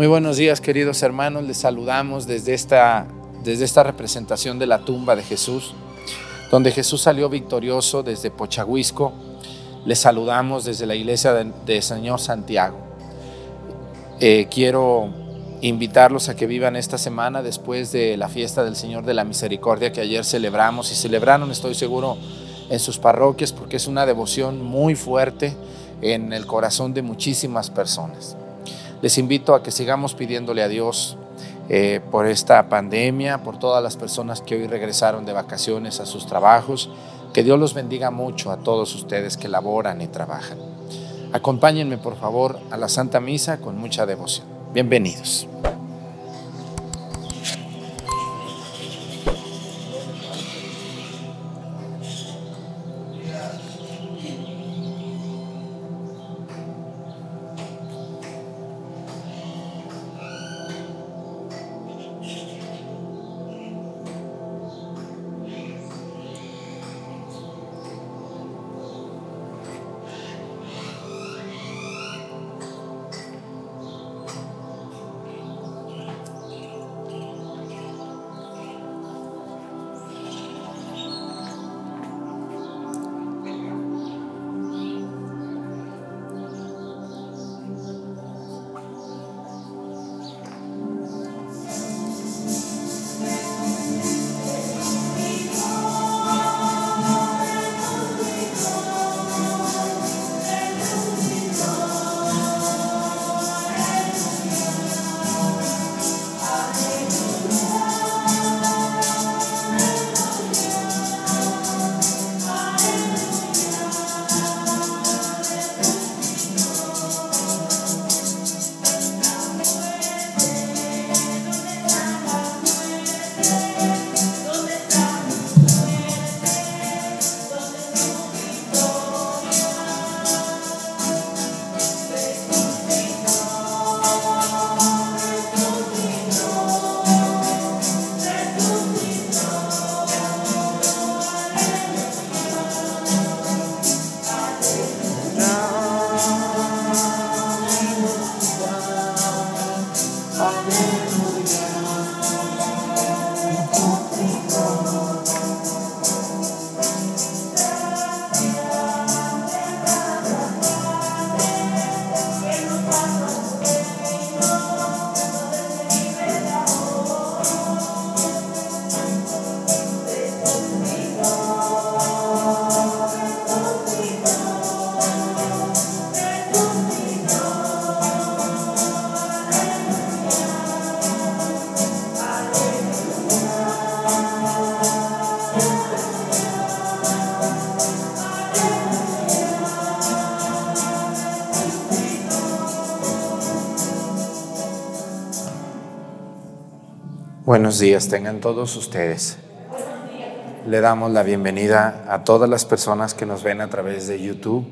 Muy buenos días, queridos hermanos. Les saludamos desde esta, desde esta representación de la tumba de Jesús, donde Jesús salió victorioso desde Pochahuisco. Les saludamos desde la iglesia de, Señor Santiago. Eh, quiero invitarlos a que vivan esta semana después de la fiesta del Señor de la Misericordia que ayer celebramos y celebraron, estoy seguro, en sus parroquias porque es una devoción muy fuerte en el corazón de muchísimas personas. Les invito a que sigamos pidiéndole a Dios eh, por esta pandemia, por todas las personas que hoy regresaron de vacaciones a sus trabajos. Que Dios los bendiga mucho a todos ustedes que laboran y trabajan. Acompáñenme por favor a la Santa Misa con mucha devoción. Bienvenidos. Buenos días, tengan todos ustedes. Le damos la bienvenida a todas las personas que nos ven a través de YouTube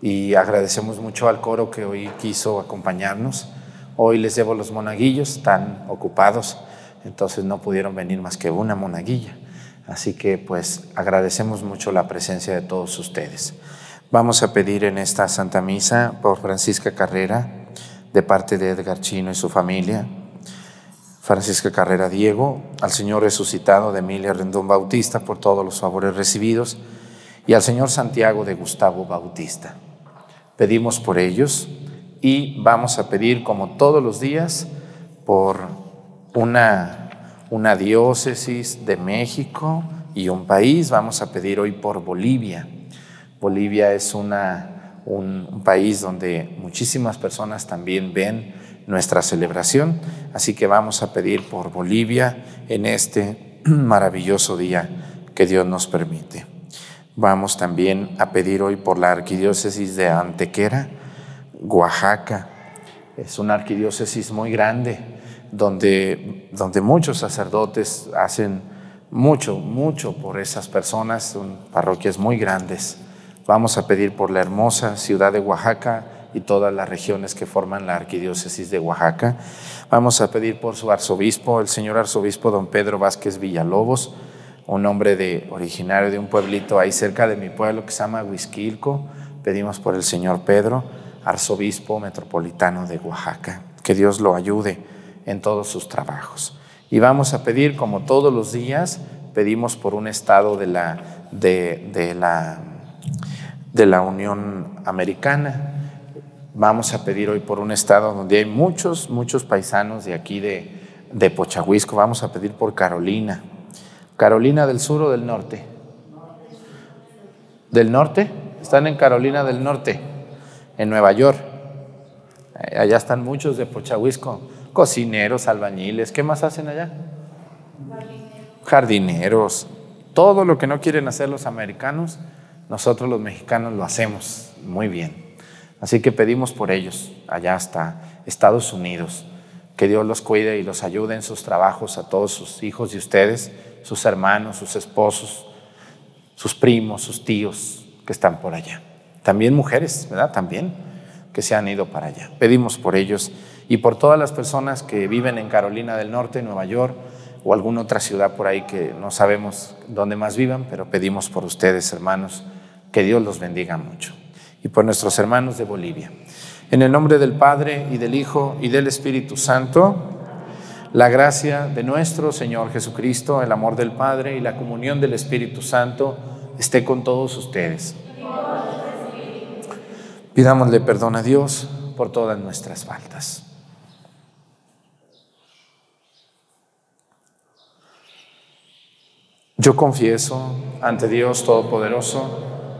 y agradecemos mucho al coro que hoy quiso acompañarnos. Hoy les llevo los monaguillos, están ocupados, entonces no pudieron venir más que una monaguilla. Así que pues agradecemos mucho la presencia de todos ustedes. Vamos a pedir en esta Santa Misa por Francisca Carrera, de parte de Edgar Chino y su familia Francisca Carrera Diego, al Señor resucitado de Emilia Rendón Bautista por todos los favores recibidos y al Señor Santiago de Gustavo Bautista. Pedimos por ellos y vamos a pedir como todos los días por una, una diócesis de México y un país. Vamos a pedir hoy por Bolivia. Bolivia es una, un país donde muchísimas personas también ven nuestra celebración. Así que vamos a pedir por Bolivia en este maravilloso día que Dios nos permite. Vamos también a pedir hoy por la arquidiócesis de Antequera, Oaxaca. Es una arquidiócesis muy grande donde, donde muchos sacerdotes hacen mucho, mucho por esas personas, son parroquias muy grandes. Vamos a pedir por la hermosa ciudad de Oaxaca, y todas las regiones que forman la arquidiócesis de Oaxaca. Vamos a pedir por su arzobispo, el señor arzobispo don Pedro Vázquez Villalobos, un hombre de, originario de un pueblito ahí cerca de mi pueblo que se llama Huizquilco. Pedimos por el señor Pedro, arzobispo metropolitano de Oaxaca, que Dios lo ayude en todos sus trabajos. Y vamos a pedir, como todos los días, pedimos por un estado de la, de, la, de la Unión Americana. Vamos a pedir hoy por un estado donde hay muchos, muchos paisanos de aquí de, de Pochahuisco. Vamos a pedir por Carolina. Carolina del Sur o del Norte. ¿Del Norte? Están en Carolina del Norte, en Nueva York. Eh, allá están muchos de Pochahuisco, cocineros, albañiles. ¿Qué más hacen allá? Jardineros. Todo lo que no quieren hacer los americanos, nosotros los mexicanos lo hacemos muy bien. Así que pedimos por ellos, allá hasta Estados Unidos, que Dios los cuide y los ayude en sus trabajos a todos sus hijos y ustedes, sus hermanos, sus esposos, sus primos, sus tíos que están por allá. También mujeres, ¿verdad? También que se han ido para allá. Pedimos por ellos y por todas las personas que viven en Carolina del Norte, Nueva York o alguna otra ciudad por ahí que no sabemos dónde más vivan, pero pedimos por ustedes, hermanos, que Dios los bendiga mucho. Y por nuestros hermanos de Bolivia. En el nombre del Padre y del Hijo y del Espíritu Santo, la gracia de nuestro Señor Jesucristo, el amor del Padre y la comunión del Espíritu Santo esté con todos ustedes. Pidámosle perdón a Dios por todas nuestras faltas. Yo confieso ante Dios Todopoderoso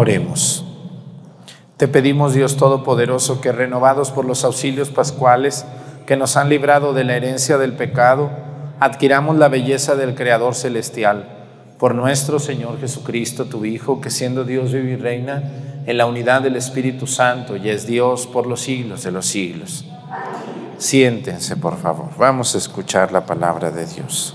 Oremos. Te pedimos, Dios Todopoderoso, que renovados por los auxilios pascuales que nos han librado de la herencia del pecado, adquiramos la belleza del Creador celestial. Por nuestro Señor Jesucristo, tu Hijo, que siendo Dios vive y reina en la unidad del Espíritu Santo y es Dios por los siglos de los siglos. Siéntense, por favor. Vamos a escuchar la palabra de Dios.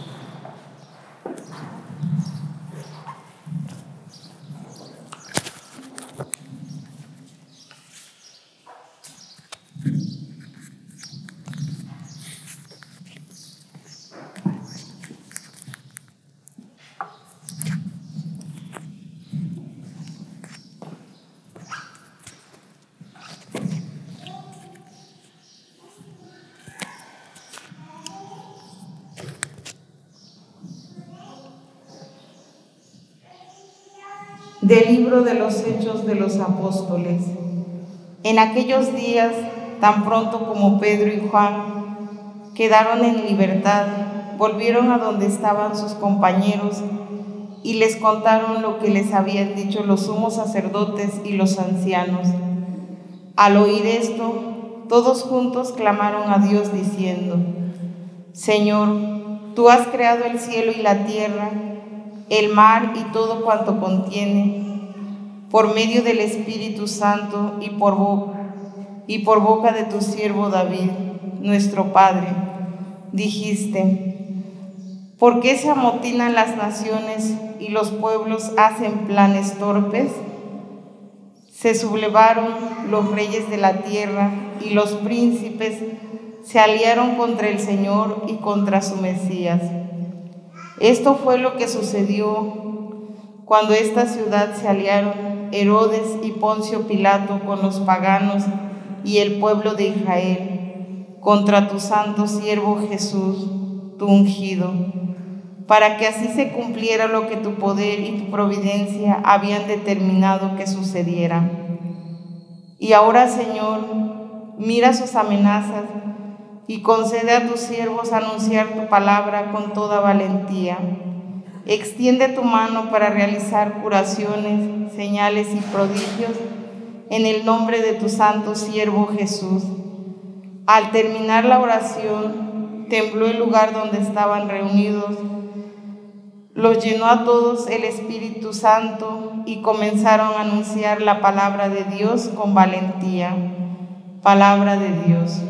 Del libro de los Hechos de los Apóstoles. En aquellos días, tan pronto como Pedro y Juan quedaron en libertad, volvieron a donde estaban sus compañeros y les contaron lo que les habían dicho los sumos sacerdotes y los ancianos. Al oír esto, todos juntos clamaron a Dios diciendo, Señor, tú has creado el cielo y la tierra, el mar y todo cuanto contiene, por medio del Espíritu Santo y por, y por boca de tu siervo David, nuestro Padre, dijiste, ¿por qué se amotinan las naciones y los pueblos hacen planes torpes? Se sublevaron los reyes de la tierra y los príncipes se aliaron contra el Señor y contra su Mesías. Esto fue lo que sucedió cuando esta ciudad se aliaron Herodes y Poncio Pilato con los paganos y el pueblo de Israel contra tu santo siervo Jesús, tu ungido, para que así se cumpliera lo que tu poder y tu providencia habían determinado que sucediera. Y ahora, Señor, mira sus amenazas y concede a tus siervos anunciar tu palabra con toda valentía. Extiende tu mano para realizar curaciones, señales y prodigios en el nombre de tu santo siervo Jesús. Al terminar la oración, tembló el lugar donde estaban reunidos, los llenó a todos el Espíritu Santo y comenzaron a anunciar la palabra de Dios con valentía. Palabra de Dios.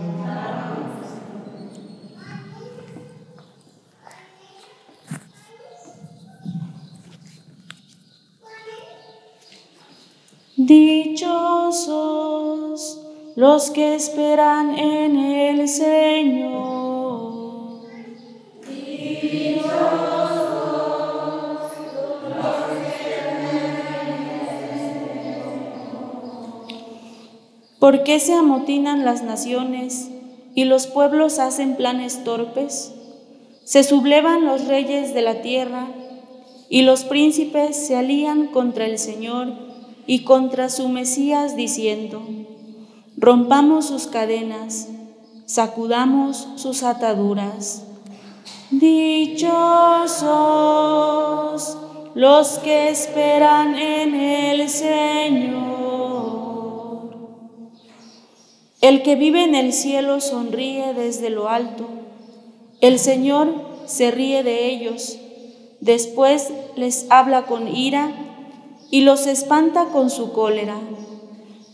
Dichosos los que esperan en el Señor. Dichosos los que ¿Por qué se amotinan las naciones y los pueblos hacen planes torpes? Se sublevan los reyes de la tierra y los príncipes se alían contra el Señor y contra su Mesías diciendo, rompamos sus cadenas, sacudamos sus ataduras. Dichosos los que esperan en el Señor. El que vive en el cielo sonríe desde lo alto. El Señor se ríe de ellos. Después les habla con ira y los espanta con su cólera.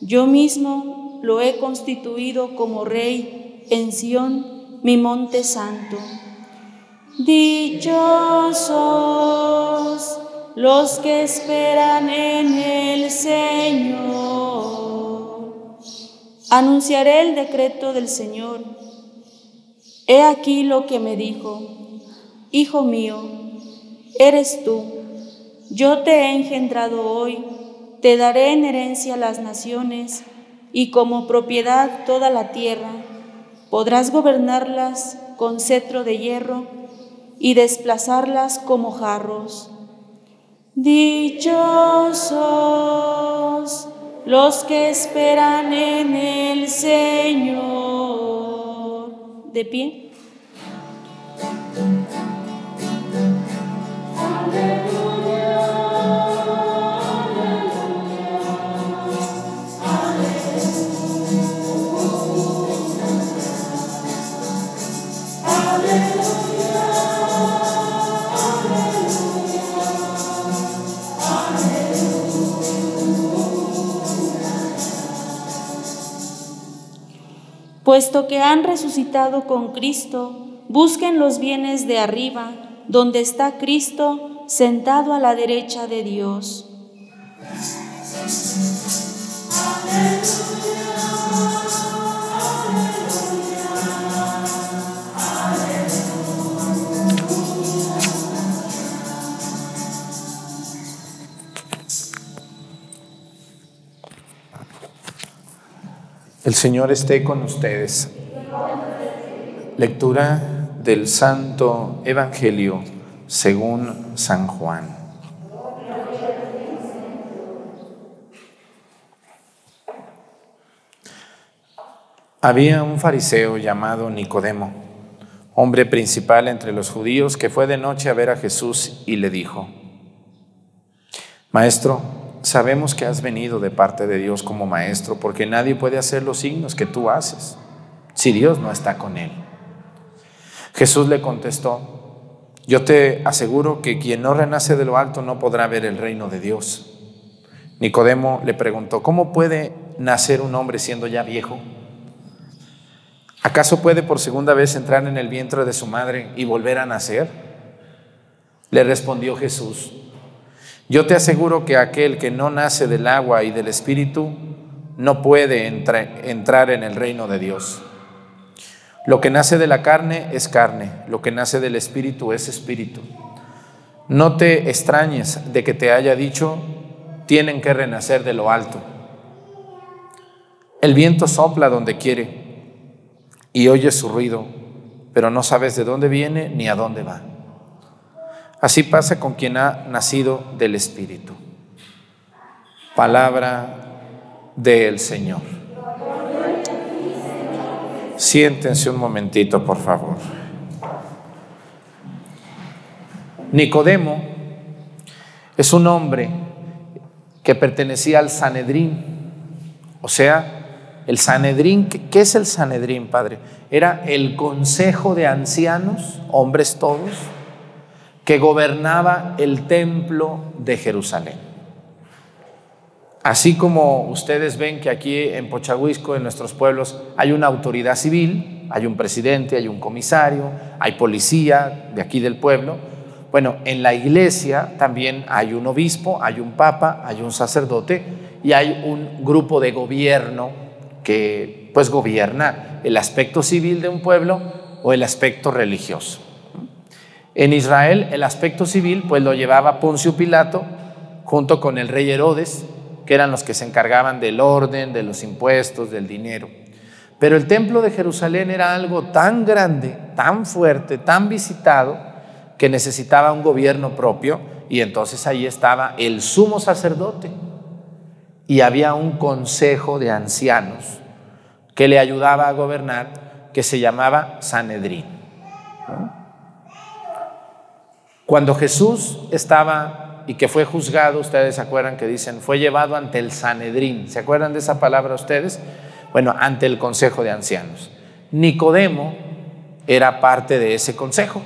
Yo mismo lo he constituido como rey en Sión, mi monte santo. Dichosos los que esperan en el Señor. Anunciaré el decreto del Señor. He aquí lo que me dijo, Hijo mío, eres tú yo te he engendrado hoy, te daré en herencia las naciones y como propiedad toda la tierra. Podrás gobernarlas con cetro de hierro y desplazarlas como jarros. Dichosos los que esperan en el Señor. De pie. Puesto que han resucitado con Cristo, busquen los bienes de arriba, donde está Cristo sentado a la derecha de Dios. Señor esté con ustedes. Lectura del Santo Evangelio según San Juan. Había un fariseo llamado Nicodemo, hombre principal entre los judíos, que fue de noche a ver a Jesús y le dijo, Maestro, sabemos que has venido de parte de Dios como maestro, porque nadie puede hacer los signos que tú haces si Dios no está con él. Jesús le contestó, yo te aseguro que quien no renace de lo alto no podrá ver el reino de Dios. Nicodemo le preguntó, ¿cómo puede nacer un hombre siendo ya viejo? ¿Acaso puede por segunda vez entrar en el vientre de su madre y volver a nacer? Le respondió Jesús, yo te aseguro que aquel que no nace del agua y del espíritu no puede entrar en el reino de Dios. Lo que nace de la carne es carne, lo que nace del espíritu es espíritu. No te extrañes de que te haya dicho, tienen que renacer de lo alto. El viento sopla donde quiere y oyes su ruido, pero no sabes de dónde viene ni a dónde va. Así pasa con quien ha nacido del Espíritu. Palabra del Señor. Siéntense un momentito, por favor. Nicodemo es un hombre que pertenecía al Sanedrín, o sea, el Sanedrín, ¿qué es el Sanedrín, Padre? Era el consejo de ancianos, hombres todos, que gobernaba el templo de Jerusalén. Así como ustedes ven que aquí en Pochahuisco, en nuestros pueblos, hay una autoridad civil, hay un presidente, hay un comisario, hay policía de aquí del pueblo, bueno, en la iglesia también hay un obispo, hay un papa, hay un sacerdote y hay un grupo de gobierno que pues gobierna el aspecto civil de un pueblo o el aspecto religioso. En Israel el aspecto civil pues lo llevaba Poncio Pilato junto con el rey Herodes, que eran los que se encargaban del orden, de los impuestos, del dinero. Pero el templo de Jerusalén era algo tan grande, tan fuerte, tan visitado, que necesitaba un gobierno propio y entonces ahí estaba el sumo sacerdote, y había un consejo de ancianos que le ayudaba a gobernar que se llamaba Sanedrín. Cuando Jesús estaba y que fue juzgado, ustedes se acuerdan que dicen, fue llevado ante el Sanedrín. ¿Se acuerdan de esa palabra ustedes? Bueno, ante el consejo de ancianos. Nicodemo era parte de ese consejo.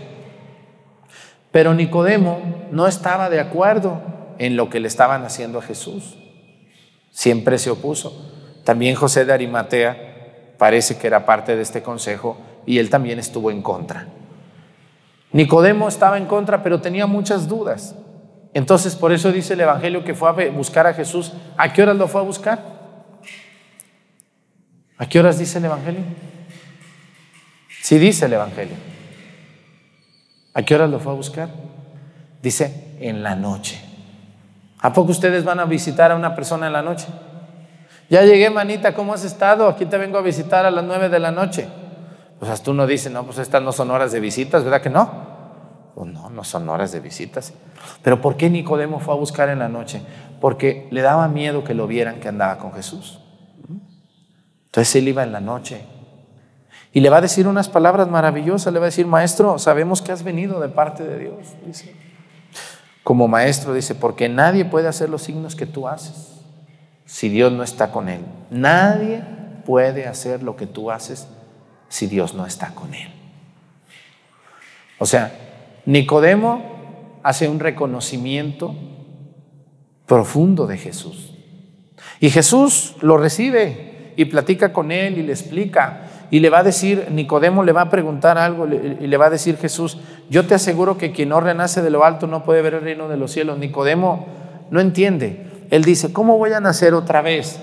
Pero Nicodemo no estaba de acuerdo en lo que le estaban haciendo a Jesús siempre se opuso. También José de Arimatea parece que era parte de este consejo y él también estuvo en contra. Nicodemo estaba en contra, pero tenía muchas dudas. Entonces, por eso dice el Evangelio que fue a buscar a Jesús. ¿A qué horas lo fue a buscar? ¿A qué horas dice el Evangelio? Sí dice el Evangelio. ¿A qué horas lo fue a buscar? Dice, en la noche. ¿A poco ustedes van a visitar a una persona en la noche? Ya llegué, manita, ¿cómo has estado? Aquí te vengo a visitar a las nueve de la noche. Pues hasta uno dice, no, pues estas no son horas de visitas, ¿verdad que no? Pues no, no son horas de visitas. Pero ¿por qué Nicodemo fue a buscar en la noche? Porque le daba miedo que lo vieran que andaba con Jesús. Entonces él iba en la noche y le va a decir unas palabras maravillosas, le va a decir, maestro, sabemos que has venido de parte de Dios. Dice como maestro dice, porque nadie puede hacer los signos que tú haces si Dios no está con él. Nadie puede hacer lo que tú haces si Dios no está con él. O sea, Nicodemo hace un reconocimiento profundo de Jesús. Y Jesús lo recibe y platica con él y le explica y le va a decir, Nicodemo le va a preguntar algo y le va a decir Jesús, yo te aseguro que quien no renace de lo alto no puede ver el reino de los cielos. Nicodemo no entiende. Él dice, ¿cómo voy a nacer otra vez?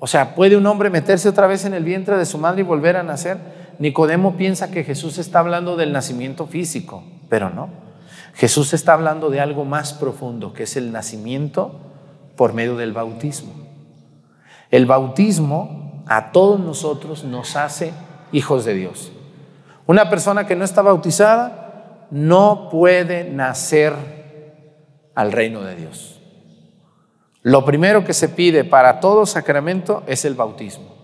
O sea, ¿puede un hombre meterse otra vez en el vientre de su madre y volver a nacer? Nicodemo piensa que Jesús está hablando del nacimiento físico, pero no. Jesús está hablando de algo más profundo, que es el nacimiento por medio del bautismo. El bautismo a todos nosotros nos hace hijos de Dios. Una persona que no está bautizada no puede nacer al reino de Dios. Lo primero que se pide para todo sacramento es el bautismo.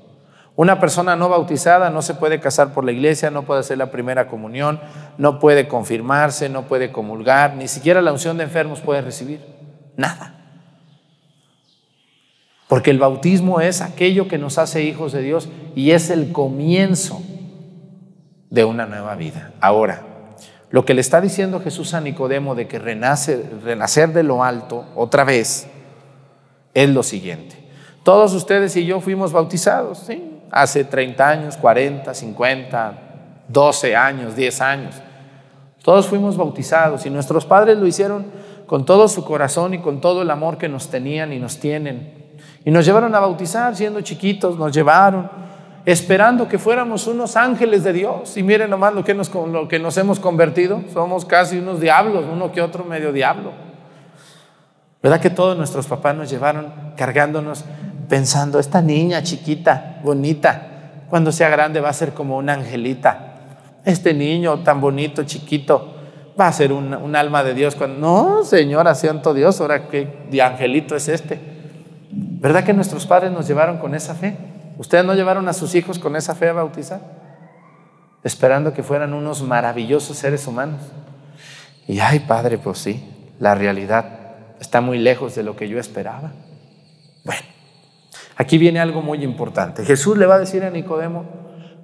Una persona no bautizada no se puede casar por la iglesia, no puede hacer la primera comunión, no puede confirmarse, no puede comulgar, ni siquiera la unción de enfermos puede recibir. Nada. Porque el bautismo es aquello que nos hace hijos de Dios y es el comienzo de una nueva vida. Ahora, lo que le está diciendo Jesús a Nicodemo de que renace, renacer de lo alto otra vez es lo siguiente. Todos ustedes y yo fuimos bautizados, ¿sí? Hace 30 años, 40, 50, 12 años, 10 años. Todos fuimos bautizados y nuestros padres lo hicieron con todo su corazón y con todo el amor que nos tenían y nos tienen y nos llevaron a bautizar siendo chiquitos, nos llevaron esperando que fuéramos unos ángeles de Dios. Y miren nomás lo que nos, lo que nos hemos convertido. Somos casi unos diablos, uno que otro medio diablo. ¿Verdad que todos nuestros papás nos llevaron cargándonos pensando, esta niña chiquita, bonita, cuando sea grande va a ser como una angelita? Este niño tan bonito, chiquito, va a ser un, alma de Dios. Cuando, no, Señora, santo Dios, ahora qué angelito es este. ¿Verdad que nuestros padres nos llevaron con esa fe? ¿Ustedes no llevaron a sus hijos con esa fe a bautizar? Esperando que fueran unos maravillosos seres humanos. Y ay, Padre, pues sí, la realidad está muy lejos de lo que yo esperaba. Bueno, aquí viene algo muy importante. Jesús le va a decir a Nicodemo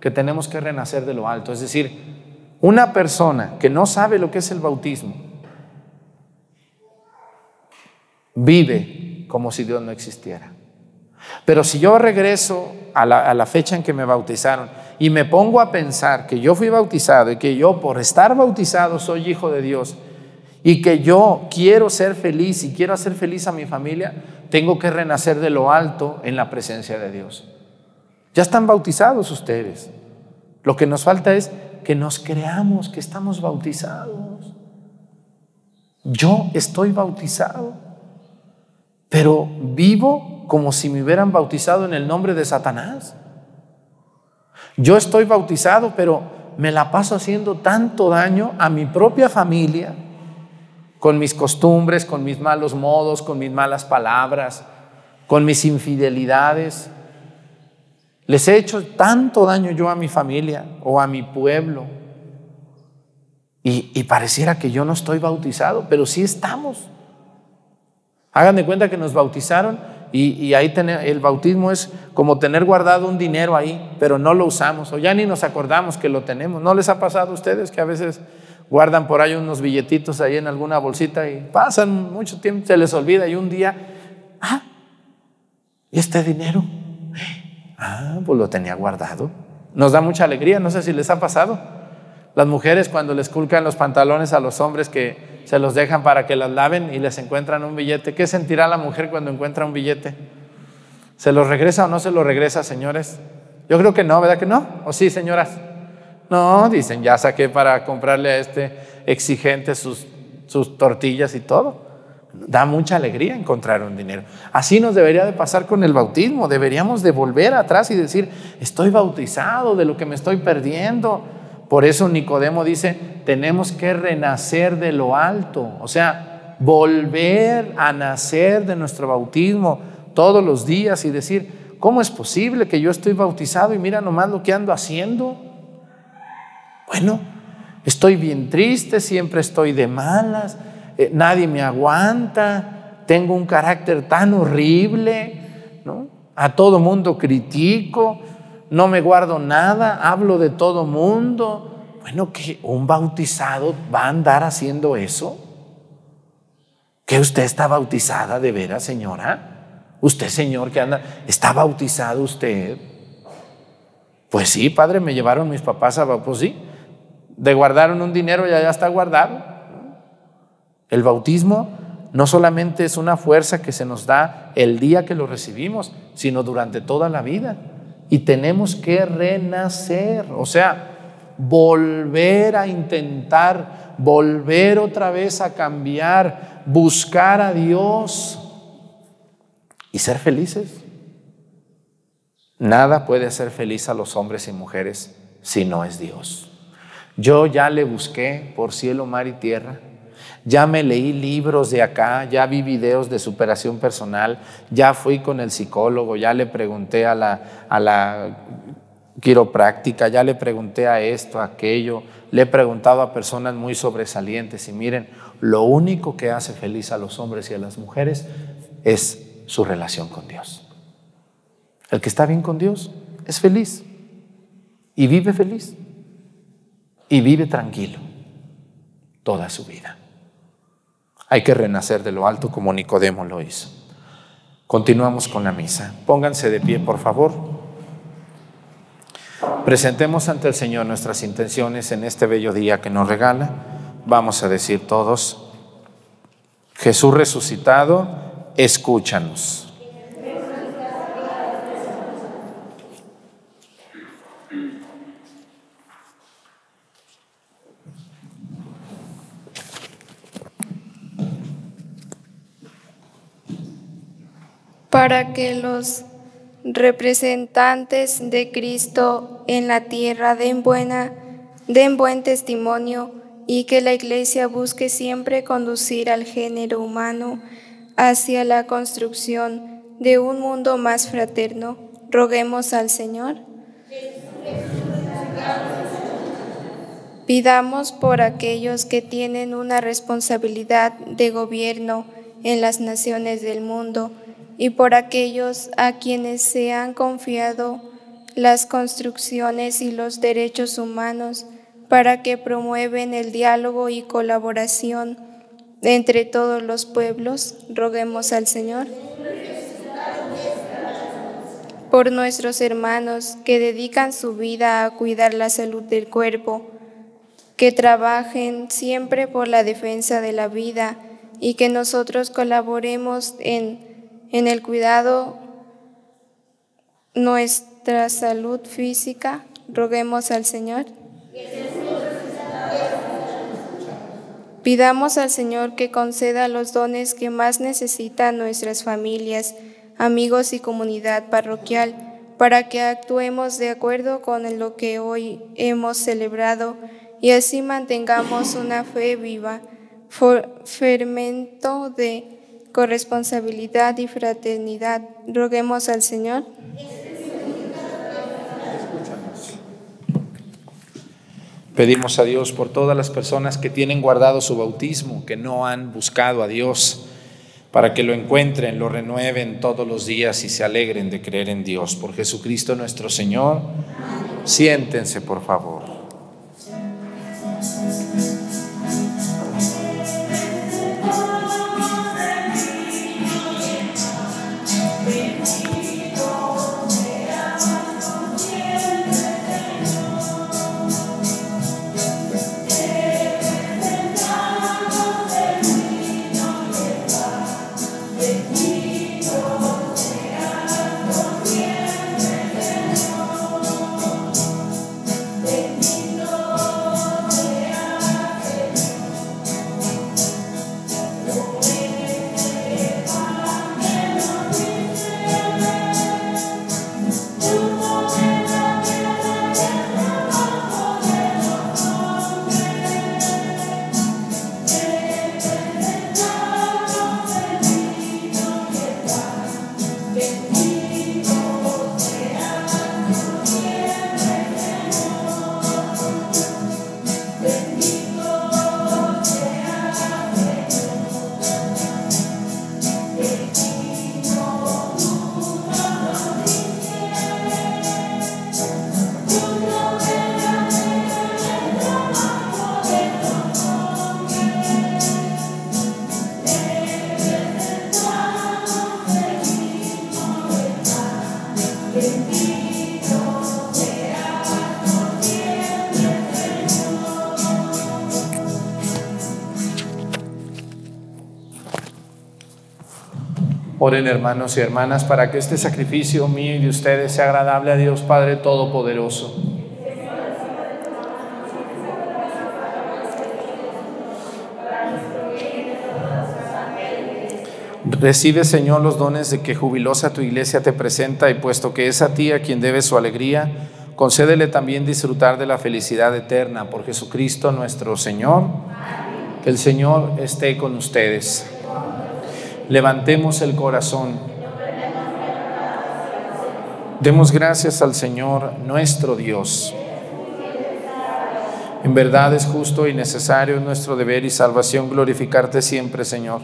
que tenemos que renacer de lo alto. Es decir, una persona que no sabe lo que es el bautismo vive como si Dios no existiera. Pero si yo regreso a la, fecha en que me bautizaron y me pongo a pensar que yo fui bautizado y que yo por estar bautizado soy hijo de Dios y que yo quiero ser feliz y quiero hacer feliz a mi familia, tengo que renacer de lo alto en la presencia de Dios. Ya están bautizados ustedes. Lo que nos falta es que nos creamos que estamos bautizados. Yo estoy bautizado, pero vivo como si me hubieran bautizado en el nombre de Satanás. Yo estoy bautizado, pero me la paso haciendo tanto daño a mi propia familia, con mis costumbres, con mis malos modos, con mis malas palabras, con mis infidelidades. Les he hecho tanto daño yo a mi familia o a mi pueblo. Y, pareciera que yo no estoy bautizado, pero sí estamos. Hagan de cuenta que nos bautizaron y, ahí el bautismo es como tener guardado un dinero ahí, pero no lo usamos o ya ni nos acordamos que lo tenemos. ¿No les ha pasado a ustedes que a veces guardan por ahí unos billetitos ahí en alguna bolsita y pasan mucho tiempo, se les olvida y un día, ah, ¿y este dinero? Ah, pues lo tenía guardado. Nos da mucha alegría, no sé si les ha pasado. Las mujeres cuando les culcan los pantalones a los hombres que se los dejan para que las laven y les encuentran un billete. ¿Qué sentirá la mujer cuando encuentra un billete? ¿Se los regresa o no se los regresa, señores? Yo creo que no, ¿verdad que no? ¿O sí, señoras? No, dicen, ya saqué para comprarle a este exigente sus, sus tortillas y todo. Da mucha alegría encontrar un dinero. Así nos debería de pasar con el bautismo. Deberíamos de volver atrás y decir, estoy bautizado de lo que me estoy perdiendo por eso Nicodemo dice, tenemos que renacer de lo alto, o sea, volver a nacer de nuestro bautismo todos los días y decir, ¿cómo es posible que yo estoy bautizado y mira nomás lo que ando haciendo? Bueno, estoy bien triste, siempre estoy de malas, eh, nadie me aguanta, tengo un carácter tan horrible, ¿no? A todo mundo critico, no me guardo nada, hablo de todo mundo. Bueno, que un bautizado va a andar haciendo eso. ¿Que usted está bautizada de veras, señora? Usted, señor, que anda, ¿está bautizado usted? Pues sí, padre, me llevaron mis papás a pues sí, de guardaron un dinero ya ya está guardado. El bautismo no solamente es una fuerza que se nos da el día que lo recibimos, sino durante toda la vida y tenemos que renacer, o sea, volver a intentar, volver otra vez a cambiar, buscar a Dios y ser felices. Nada puede hacer feliz a los hombres y mujeres si no es Dios. Yo ya le busqué por cielo, mar y tierra. Ya me leí libros de acá, ya vi videos de superación personal, ya fui con el psicólogo, ya le pregunté a la, a la quiropráctica, ya le pregunté a esto, a aquello, le he preguntado a personas muy sobresalientes y miren, lo único que hace feliz a los hombres y a las mujeres es su relación con Dios. El que está bien con Dios es feliz y vive feliz y vive tranquilo toda su vida. Hay que renacer de lo alto como Nicodemo lo hizo. Continuamos con la misa. Pónganse de pie, por favor. Presentemos ante el Señor nuestras intenciones en este bello día que nos regala. Vamos a decir todos, Jesús resucitado, escúchanos. Para que los representantes de Cristo en la tierra den, buena, den buen testimonio y que la Iglesia busque siempre conducir al género humano hacia la construcción de un mundo más fraterno. Roguemos al Señor. Pidamos por aquellos que tienen una responsabilidad de gobierno en las naciones del mundo y por aquellos a quienes se han confiado las construcciones y los derechos humanos para que promueven el diálogo y colaboración entre todos los pueblos. Roguemos al Señor. Por nuestros hermanos que dedican su vida a cuidar la salud del cuerpo, que trabajen siempre por la defensa de la vida y que nosotros colaboremos en, en el cuidado nuestra salud física. Roguemos al Señor. Pidamos al Señor que conceda los dones que más necesitan nuestras familias, amigos y comunidad parroquial, para que actuemos de acuerdo con lo que hoy hemos celebrado y así mantengamos una fe viva, fermento de corresponsabilidad y fraternidad. Roguemos al Señor. Pedimos a Dios por todas las personas que tienen guardado su bautismo, que no han buscado a Dios, para que lo encuentren, lo renueven todos los días y se alegren de creer en Dios. Por Jesucristo nuestro Señor. Siéntense, por favor. Oren hermanos y hermanas para que este sacrificio mío y de ustedes sea agradable a Dios Padre Todopoderoso. Recibe, Señor, los dones de que jubilosa tu iglesia te presenta y puesto que es a ti a quien debe su alegría, concédele también disfrutar de la felicidad eterna por Jesucristo nuestro Señor. Que el Señor esté con ustedes. Levantemos el corazón. Demos gracias al Señor nuestro Dios. En verdad es justo y necesario nuestro deber y salvación glorificarte siempre, Señor,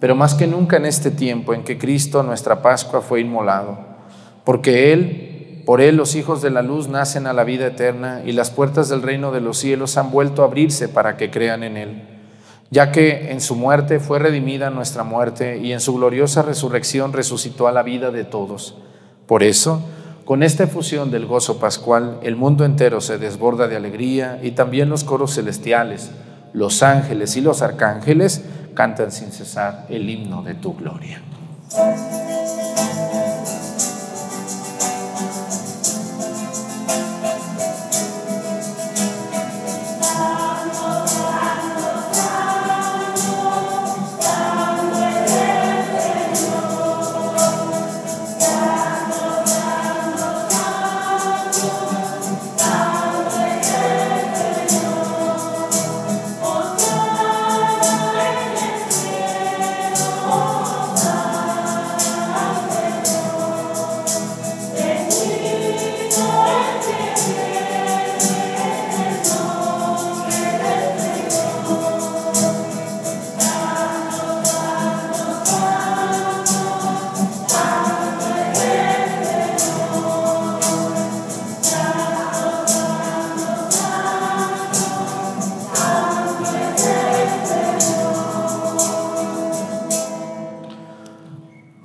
pero más que nunca en este tiempo en que Cristo, nuestra Pascua, fue inmolado, porque Él, por Él los hijos de la luz nacen a la vida eterna y las puertas del reino de los cielos han vuelto a abrirse para que crean en Él ya que en su muerte fue redimida nuestra muerte y en su gloriosa resurrección resucitó a la vida de todos. Por eso, con esta efusión del gozo pascual, el mundo entero se desborda de alegría y también los coros celestiales, los ángeles y los arcángeles cantan sin cesar el himno de tu gloria.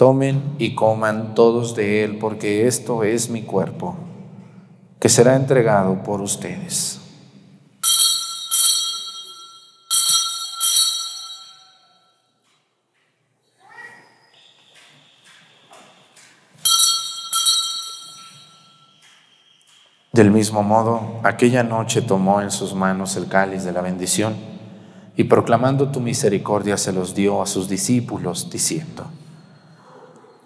Tomen y coman todos de él, porque esto es mi cuerpo, que será entregado por ustedes. Del mismo modo, aquella noche tomó en sus manos el cáliz de la bendición y proclamando tu misericordia se los dio a sus discípulos, diciendo,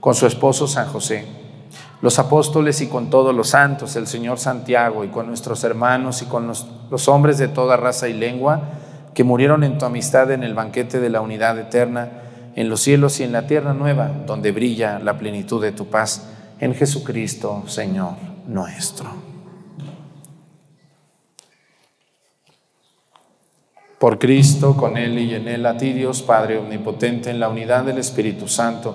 con su esposo San José, los apóstoles y con todos los santos, el Señor Santiago y con nuestros hermanos y con los, hombres de toda raza y lengua que murieron en tu amistad en el banquete de la unidad eterna, en los cielos y en la tierra nueva, donde brilla la plenitud de tu paz, en Jesucristo, Señor nuestro. Por Cristo, con Él y en Él, a ti Dios Padre Omnipotente, en la unidad del Espíritu Santo,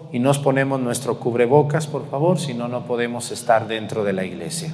y nos ponemos nuestro cubrebocas, por favor, si no, no podemos estar dentro de la iglesia.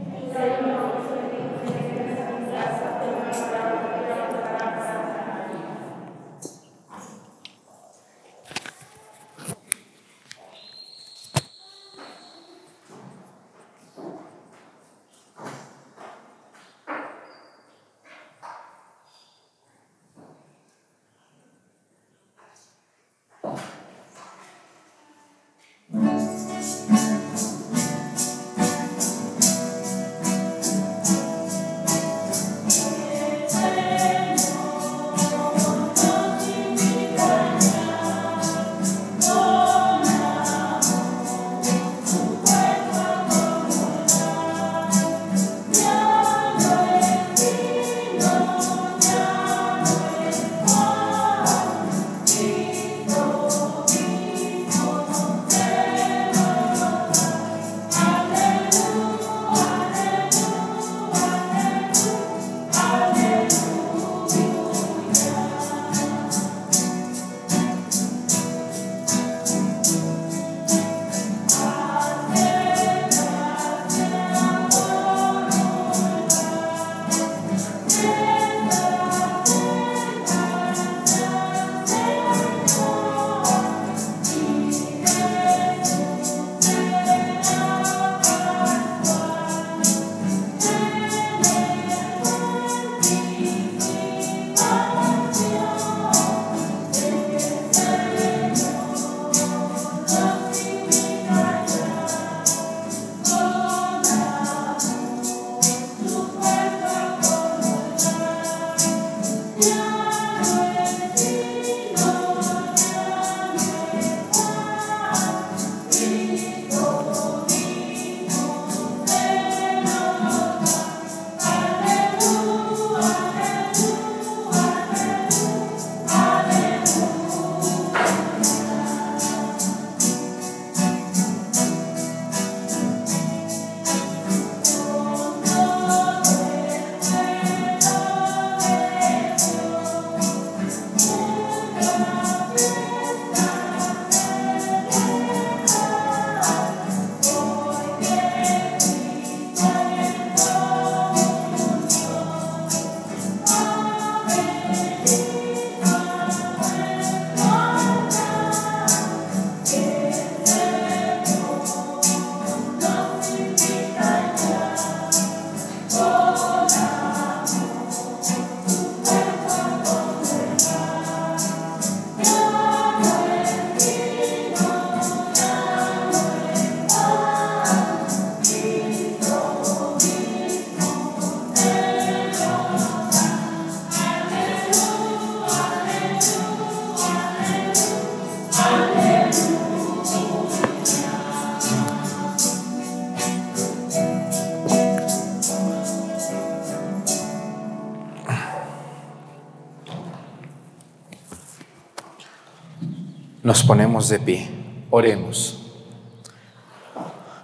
Ponemos de pie. Oremos.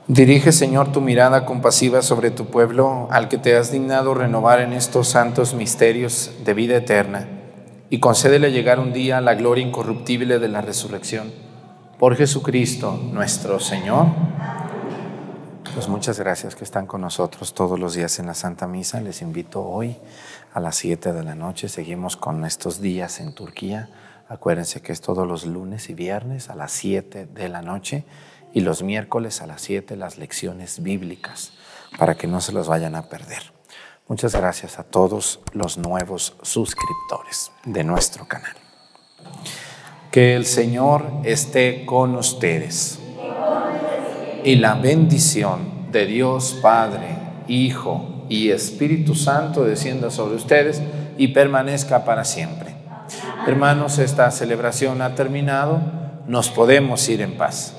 Dirige, Señor, tu mirada compasiva sobre tu pueblo, al que te has dignado renovar en estos santos misterios de vida eterna, y concédele llegar un día a la gloria incorruptible de la resurrección. Por Jesucristo, nuestro Señor. Pues muchas gracias que están con nosotros todos los días en la Santa Misa. Les invito hoy a las 7 de la noche. Seguimos con estos días en Turquía Acuérdense que es todos los lunes y viernes a las 7 de la noche y los miércoles a las 7 las lecciones bíblicas para que no se los vayan a perder. Muchas gracias a todos los nuevos suscriptores de nuestro canal. Que el Señor esté con ustedes y la bendición de Dios Padre, Hijo y Espíritu Santo descienda sobre ustedes y permanezca para siempre. Hermanos, esta celebración ha terminado, nos podemos ir en paz.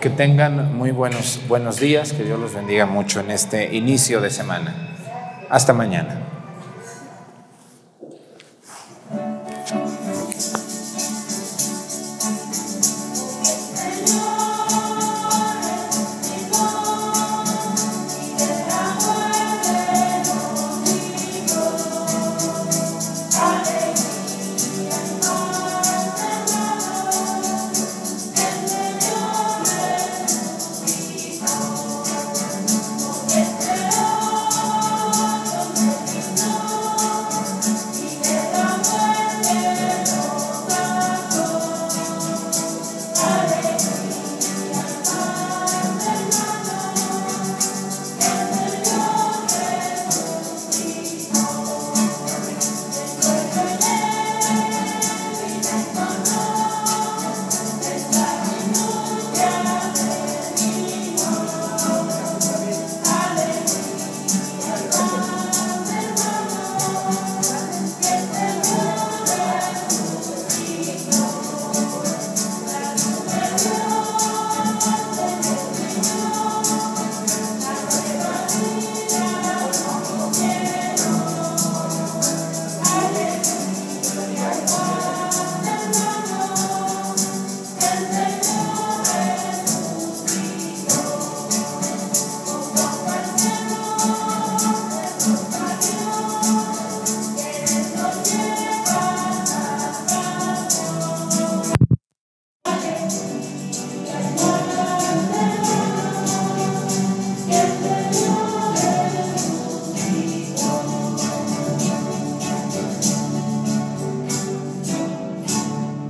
Que tengan muy buenos, buenos días, que Dios los bendiga mucho en este inicio de semana. Hasta mañana.